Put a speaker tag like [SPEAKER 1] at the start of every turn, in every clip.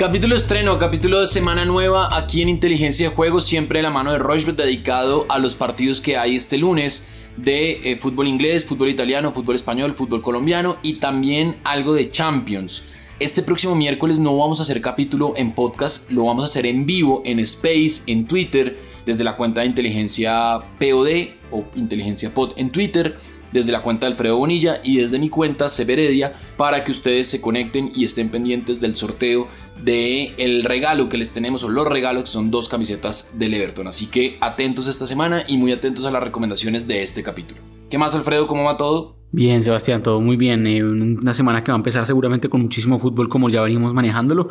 [SPEAKER 1] Capítulo estreno, capítulo de semana nueva aquí en Inteligencia de Juego, siempre la mano de Rochbet dedicado a los partidos que hay este lunes de eh, fútbol inglés, fútbol italiano, fútbol español, fútbol colombiano y también algo de Champions. Este próximo miércoles no vamos a hacer capítulo en podcast, lo vamos a hacer en vivo, en Space, en Twitter, desde la cuenta de Inteligencia POD o Inteligencia Pod en Twitter desde la cuenta de Alfredo Bonilla y desde mi cuenta Severedia para que ustedes se conecten y estén pendientes del sorteo de el regalo que les tenemos o los regalos que son dos camisetas del Everton. Así que atentos esta semana y muy atentos a las recomendaciones de este capítulo. ¿Qué más Alfredo? ¿Cómo va todo?
[SPEAKER 2] Bien, Sebastián, todo muy bien. Eh, una semana que va a empezar seguramente con muchísimo fútbol como ya venimos manejándolo,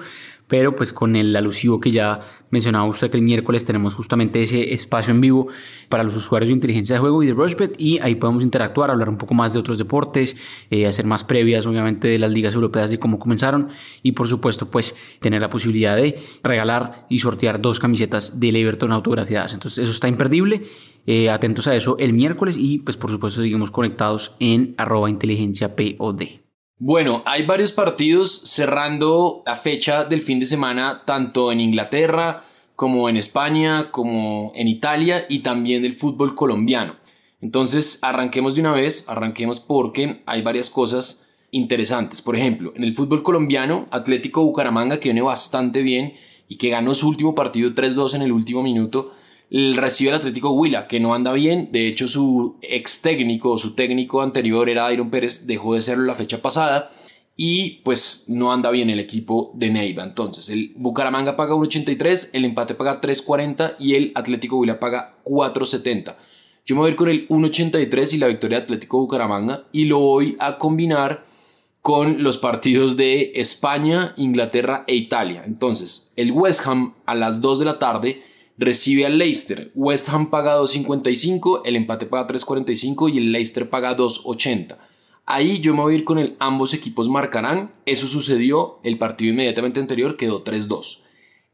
[SPEAKER 2] pero pues con el alusivo que ya mencionaba usted que el miércoles tenemos justamente ese espacio en vivo para los usuarios de inteligencia de juego y de Rushbet y ahí podemos interactuar, hablar un poco más de otros deportes, eh, hacer más previas obviamente de las ligas europeas y cómo comenzaron y por supuesto pues tener la posibilidad de regalar y sortear dos camisetas del Everton autografiadas. Entonces eso está imperdible eh, atentos a eso el miércoles y pues por supuesto seguimos conectados en arroba inteligencia POD.
[SPEAKER 1] Bueno, hay varios partidos cerrando la fecha del fin de semana, tanto en Inglaterra como en España, como en Italia y también del fútbol colombiano. Entonces, arranquemos de una vez, arranquemos porque hay varias cosas interesantes. Por ejemplo, en el fútbol colombiano, Atlético Bucaramanga, que viene bastante bien y que ganó su último partido 3-2 en el último minuto, recibe el Atlético Huila, que no anda bien. De hecho, su ex técnico, su técnico anterior era Iron Pérez, dejó de serlo la fecha pasada. Y pues no anda bien el equipo de Neiva. Entonces, el Bucaramanga paga 1.83, el empate paga 3.40 y el Atlético Huila paga 4.70. Yo me voy a ir con el 1.83 y la victoria de Atlético Bucaramanga y lo voy a combinar con los partidos de España, Inglaterra e Italia. Entonces, el West Ham a las 2 de la tarde recibe al Leicester. West Ham paga 2.55, el empate paga 3.45 y el Leicester paga 2.80. Ahí yo me voy a ir con el ambos equipos marcarán. Eso sucedió, el partido inmediatamente anterior quedó 3-2.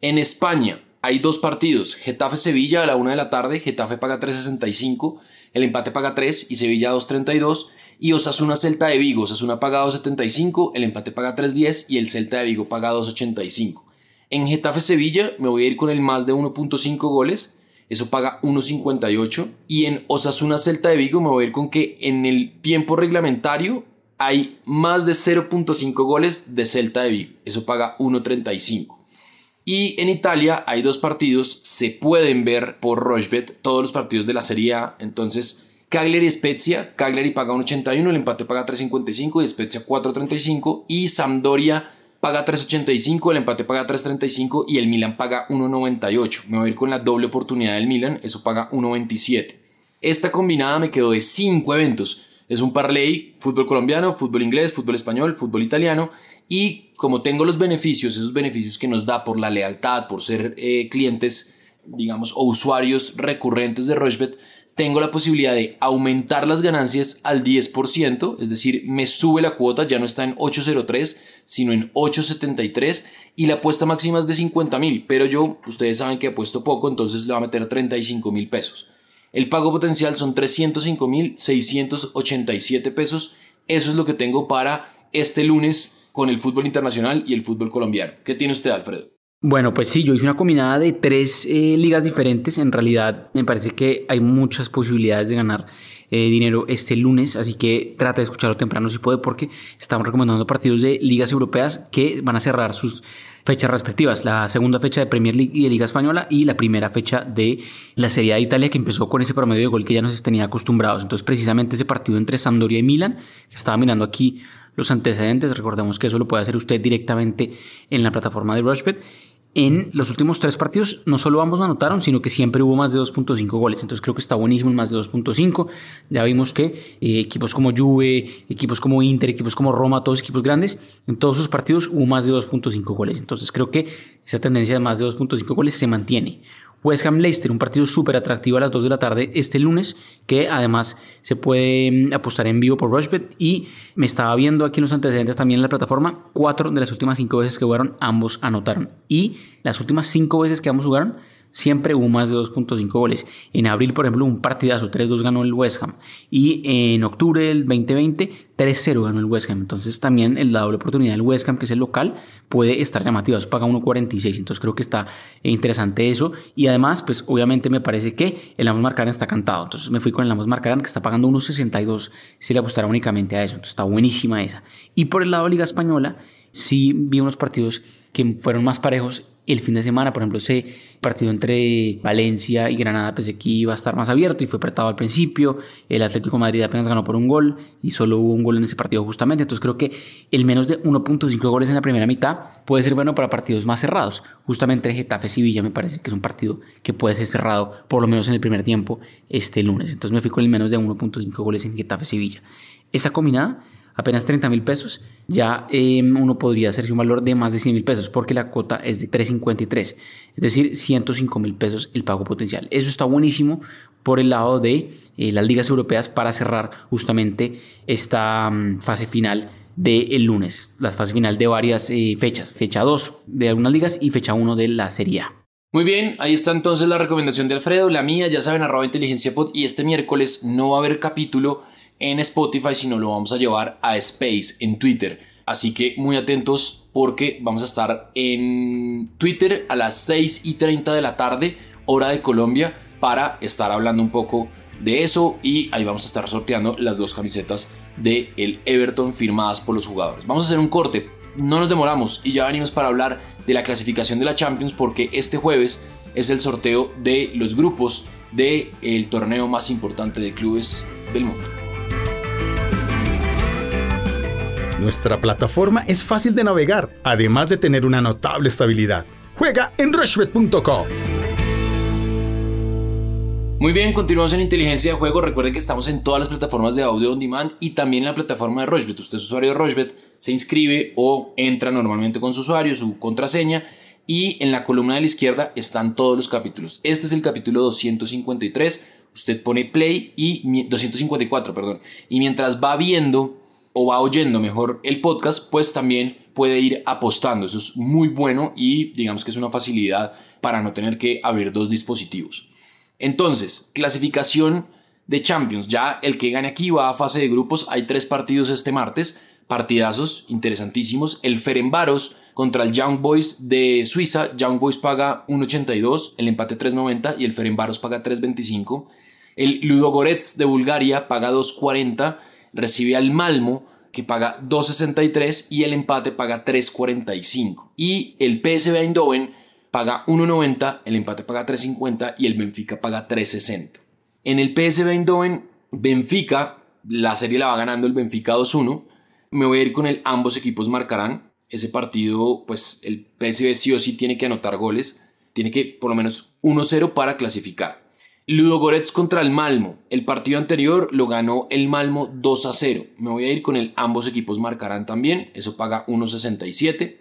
[SPEAKER 1] En España hay dos partidos, Getafe-Sevilla a la 1 de la tarde, Getafe paga 3.65, el empate paga 3 y Sevilla 2.32 y Osasuna-Celta de Vigo, Osasuna paga 2.75, el empate paga 3.10 y el Celta de Vigo paga 2.85. En Getafe Sevilla me voy a ir con el más de 1.5 goles, eso paga 1.58. Y en Osasuna Celta de Vigo me voy a ir con que en el tiempo reglamentario hay más de 0.5 goles de Celta de Vigo, eso paga 1.35. Y en Italia hay dos partidos, se pueden ver por Rochbet, todos los partidos de la Serie A, entonces Cagliari Spezia, Cagliari paga 1.81, el empate paga 3.55 y Spezia 4.35 y Sampdoria paga 3.85, el empate paga 3.35 y el Milan paga 1.98. Me voy a ir con la doble oportunidad del Milan, eso paga 1.27. Esta combinada me quedó de 5 eventos. Es un parlay, fútbol colombiano, fútbol inglés, fútbol español, fútbol italiano. Y como tengo los beneficios, esos beneficios que nos da por la lealtad, por ser eh, clientes, digamos, o usuarios recurrentes de Rochebet, tengo la posibilidad de aumentar las ganancias al 10%, es decir, me sube la cuota, ya no está en 803, sino en 873 y la apuesta máxima es de 50 mil, pero yo, ustedes saben que apuesto poco, entonces le voy a meter 35 mil pesos. El pago potencial son 305 mil 687 pesos, eso es lo que tengo para este lunes con el fútbol internacional y el fútbol colombiano. ¿Qué tiene usted, Alfredo?
[SPEAKER 2] Bueno, pues sí, yo hice una combinada de tres eh, ligas diferentes. En realidad me parece que hay muchas posibilidades de ganar eh, dinero este lunes, así que trata de escucharlo temprano si puede porque estamos recomendando partidos de ligas europeas que van a cerrar sus fechas respectivas, la segunda fecha de Premier League y de Liga Española y la primera fecha de la Serie A de Italia que empezó con ese promedio de gol que ya nos tenía acostumbrados. Entonces precisamente ese partido entre Sampdoria y Milan, que estaba mirando aquí los antecedentes, recordemos que eso lo puede hacer usted directamente en la plataforma de Rushbet en los últimos tres partidos no solo ambos anotaron, sino que siempre hubo más de 2.5 goles. Entonces creo que está buenísimo el más de 2.5. Ya vimos que eh, equipos como Juve, equipos como Inter, equipos como Roma, todos equipos grandes, en todos sus partidos hubo más de 2.5 goles. Entonces creo que esa tendencia de más de 2.5 goles se mantiene. West Ham Leicester, un partido súper atractivo a las 2 de la tarde este lunes, que además se puede mm, apostar en vivo por Rushbet. Y me estaba viendo aquí en los antecedentes también en la plataforma, cuatro de las últimas cinco veces que jugaron, ambos anotaron. Y las últimas cinco veces que ambos jugaron, siempre hubo más de 2.5 goles. En abril, por ejemplo, un partidazo, 3-2 ganó el West Ham. Y en octubre del 2020, 3-0 ganó el West Ham. Entonces también la doble oportunidad del West Ham, que es el local, puede estar llamativa. Eso paga 1.46. Entonces creo que está interesante eso. Y además, pues obviamente me parece que el Amos Marcarán está cantado. Entonces me fui con el Amos Marcarán, que está pagando 1.62 si le apostara únicamente a eso. Entonces está buenísima esa. Y por el lado de Liga Española, sí vi unos partidos que fueron más parejos el fin de semana, por ejemplo, ese partido entre Valencia y Granada, pensé que iba a estar más abierto y fue apretado al principio. El Atlético Madrid apenas ganó por un gol y solo hubo un gol en ese partido justamente. Entonces creo que el menos de 1.5 goles en la primera mitad puede ser bueno para partidos más cerrados. Justamente Getafe Sevilla me parece que es un partido que puede ser cerrado por lo menos en el primer tiempo este lunes. Entonces me fui con el menos de 1.5 goles en Getafe Sevilla. Esa combinada apenas 30 mil pesos, ya em, uno podría hacerse un valor de más de 100 mil pesos porque la cuota es de 3.53, es decir, 105 mil pesos el pago potencial. Eso está buenísimo por el lado de eh, las ligas europeas para cerrar justamente esta mm, fase final del lunes, la fase final de varias eh, fechas, fecha 2 de algunas ligas y fecha 1 de la Serie A.
[SPEAKER 1] Muy bien, ahí está entonces la recomendación de Alfredo, la mía, ya saben, arroba inteligencia y este miércoles no va a haber capítulo en Spotify, sino lo vamos a llevar a Space en Twitter. Así que muy atentos porque vamos a estar en Twitter a las 6 y 30 de la tarde, hora de Colombia, para estar hablando un poco de eso y ahí vamos a estar sorteando las dos camisetas de el Everton firmadas por los jugadores. Vamos a hacer un corte, no nos demoramos y ya venimos para hablar de la clasificación de la Champions porque este jueves es el sorteo de los grupos del el torneo más importante de clubes del mundo.
[SPEAKER 3] Nuestra plataforma es fácil de navegar, además de tener una notable estabilidad. Juega en rushbet.com.
[SPEAKER 1] Muy bien, continuamos en inteligencia de juego. Recuerden que estamos en todas las plataformas de audio on demand y también en la plataforma de Rushbet. Usted es usuario de Rushbet, se inscribe o entra normalmente con su usuario, su contraseña y en la columna de la izquierda están todos los capítulos. Este es el capítulo 253. Usted pone play y 254, perdón. Y mientras va viendo o va oyendo mejor el podcast, pues también puede ir apostando. Eso es muy bueno y digamos que es una facilidad para no tener que abrir dos dispositivos. Entonces, clasificación de Champions. Ya el que gane aquí va a fase de grupos. Hay tres partidos este martes. Partidazos interesantísimos. El Ferenbaros contra el Young Boys de Suiza. Young Boys paga 1.82, el empate 3.90 y el Ferenbaros paga 3.25. El Ludogorets de Bulgaria paga 2.40 recibe al Malmo que paga 2.63 y el empate paga 3.45. Y el PSV Eindhoven paga 1.90, el empate paga 3.50 y el Benfica paga 3.60. En el PSV Eindhoven, Benfica, la serie la va ganando el Benfica 2-1. Me voy a ir con el ambos equipos marcarán. Ese partido, pues el PSV sí o sí tiene que anotar goles. Tiene que por lo menos 1-0 para clasificar. Ludogorets contra el Malmo. El partido anterior lo ganó el Malmo 2 a 0. Me voy a ir con el ambos equipos marcarán también. Eso paga 1.67.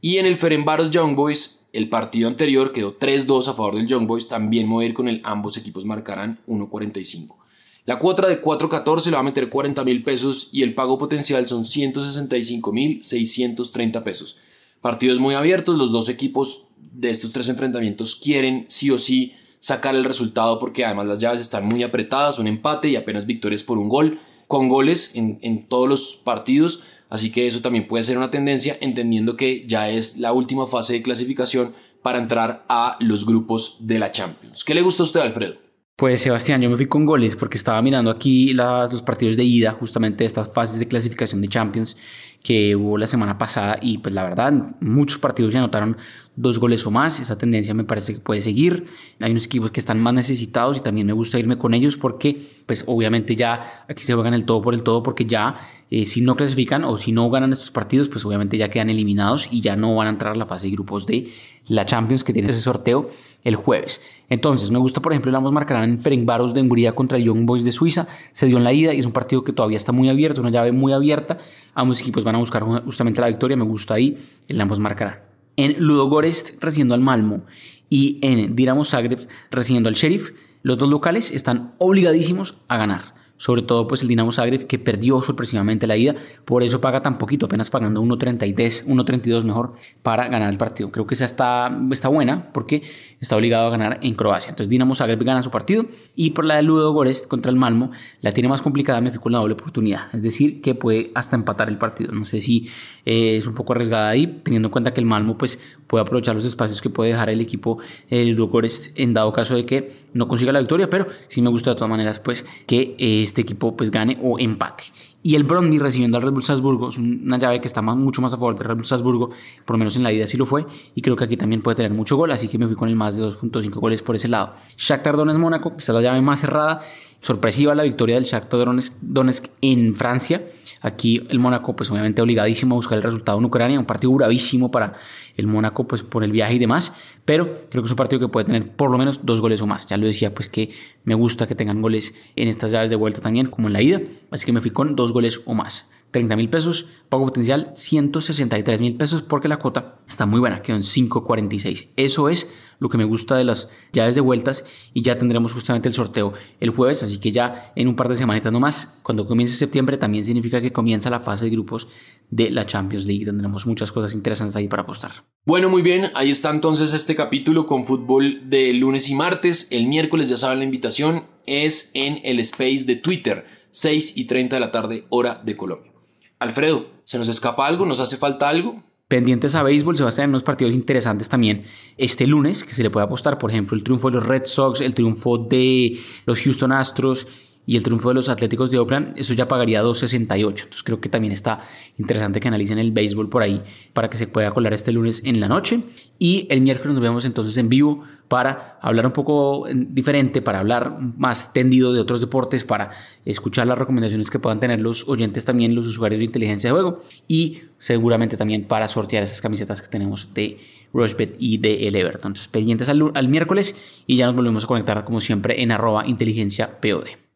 [SPEAKER 1] Y en el Ferenbaros Young Boys, el partido anterior quedó 3-2 a favor del Young Boys. También me voy a ir con el ambos equipos marcarán 1.45. La cuota de 4.14 le va a meter 40 mil pesos y el pago potencial son 165 mil 630 pesos. Partidos muy abiertos. Los dos equipos de estos tres enfrentamientos quieren sí o sí sacar el resultado porque además las llaves están muy apretadas, un empate y apenas victorias por un gol, con goles en, en todos los partidos, así que eso también puede ser una tendencia, entendiendo que ya es la última fase de clasificación para entrar a los grupos de la Champions. ¿Qué le gusta a usted, Alfredo?
[SPEAKER 2] Pues Sebastián, yo me fui con goles porque estaba mirando aquí las, los partidos de ida, justamente estas fases de clasificación de Champions que hubo la semana pasada y pues la verdad muchos partidos ya anotaron dos goles o más, esa tendencia me parece que puede seguir, hay unos equipos que están más necesitados y también me gusta irme con ellos porque pues obviamente ya aquí se juegan el todo por el todo porque ya eh, si no clasifican o si no ganan estos partidos pues obviamente ya quedan eliminados y ya no van a entrar a la fase de grupos de la Champions que tiene ese sorteo el jueves. Entonces, me gusta, por ejemplo, el ambos marcarán en Ferencváros de Hungría contra el Young Boys de Suiza. Se dio en la ida y es un partido que todavía está muy abierto, una llave muy abierta. Ambos equipos van a buscar justamente la victoria. Me gusta ahí, el ambos marcarán. En Ludogorets recibiendo al Malmo y en Dinamo Zagreb recibiendo al Sheriff, los dos locales están obligadísimos a ganar sobre todo pues el Dinamo Zagreb que perdió sorpresivamente la ida, por eso paga tan poquito, apenas pagando 1.32, 1.32 mejor para ganar el partido. Creo que esa está, está buena porque está obligado a ganar en Croacia. Entonces Dinamo Zagreb gana su partido y por la de Ludo Gorest contra el Malmo la tiene más complicada, me con la doble oportunidad, es decir, que puede hasta empatar el partido. No sé si eh, es un poco arriesgada ahí, teniendo en cuenta que el Malmo pues puede aprovechar los espacios que puede dejar el equipo el Ludo Gorest en dado caso de que no consiga la victoria, pero sí me gusta de todas maneras pues que este equipo pues gane o empate. Y el Brondby recibiendo al Red Bull Salzburgo es una llave que está más, mucho más a favor del Red Bull Salzburgo, por lo menos en la ida sí lo fue, y creo que aquí también puede tener mucho gol, así que me fui con el más de 2.5 goles por ese lado. Shakhtar Donetsk-Mónaco, que está la llave más cerrada, sorpresiva la victoria del Shakhtar Donetsk en Francia, Aquí el Mónaco, pues obviamente obligadísimo a buscar el resultado en Ucrania, un partido bravísimo para el Mónaco, pues por el viaje y demás, pero creo que es un partido que puede tener por lo menos dos goles o más. Ya lo decía, pues que me gusta que tengan goles en estas llaves de vuelta también, como en la ida, así que me fui con dos goles o más. 30 mil pesos, pago potencial 163 mil pesos porque la cuota está muy buena, quedó en 5.46. Eso es lo que me gusta de las llaves de vueltas y ya tendremos justamente el sorteo el jueves, así que ya en un par de semanitas nomás, cuando comience septiembre también significa que comienza la fase de grupos de la Champions League, tendremos muchas cosas interesantes ahí para apostar.
[SPEAKER 1] Bueno, muy bien, ahí está entonces este capítulo con fútbol de lunes y martes, el miércoles ya saben la invitación es en el space de Twitter, 6 y 30 de la tarde hora de Colombia. Alfredo, ¿se nos escapa algo? ¿Nos hace falta algo?
[SPEAKER 2] Pendientes a béisbol, se va a tener unos partidos interesantes también este lunes que se le puede apostar, por ejemplo, el triunfo de los Red Sox, el triunfo de los Houston Astros y el triunfo de los Atléticos de Oakland, eso ya pagaría 2.68. Entonces creo que también está interesante que analicen el béisbol por ahí para que se pueda colar este lunes en la noche. Y el miércoles nos vemos entonces en vivo para hablar un poco diferente, para hablar más tendido de otros deportes, para escuchar las recomendaciones que puedan tener los oyentes también, los usuarios de inteligencia de juego y seguramente también para sortear esas camisetas que tenemos de Rushbet y de el Everton. Entonces pendientes al, al miércoles y ya nos volvemos a conectar como siempre en arroba inteligencia.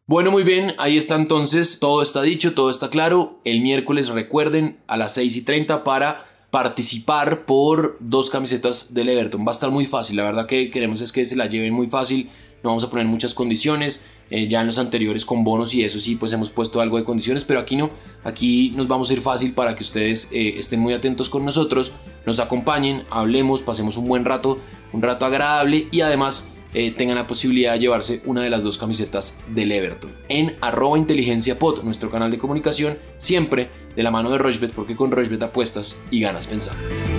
[SPEAKER 1] Bueno, muy bien, ahí está entonces, todo está dicho, todo está claro. El miércoles recuerden a las 6 y 30 para participar por dos camisetas del Everton. Va a estar muy fácil, la verdad que queremos es que se la lleven muy fácil. No vamos a poner muchas condiciones. Eh, ya en los anteriores con bonos y eso sí, pues hemos puesto algo de condiciones, pero aquí no. Aquí nos vamos a ir fácil para que ustedes eh, estén muy atentos con nosotros, nos acompañen, hablemos, pasemos un buen rato, un rato agradable y además eh, tengan la posibilidad de llevarse una de las dos camisetas del Everton. En arroba inteligencia pod, nuestro canal de comunicación, siempre de la mano de Rochbet, porque con Rochbet apuestas y ganas pensando.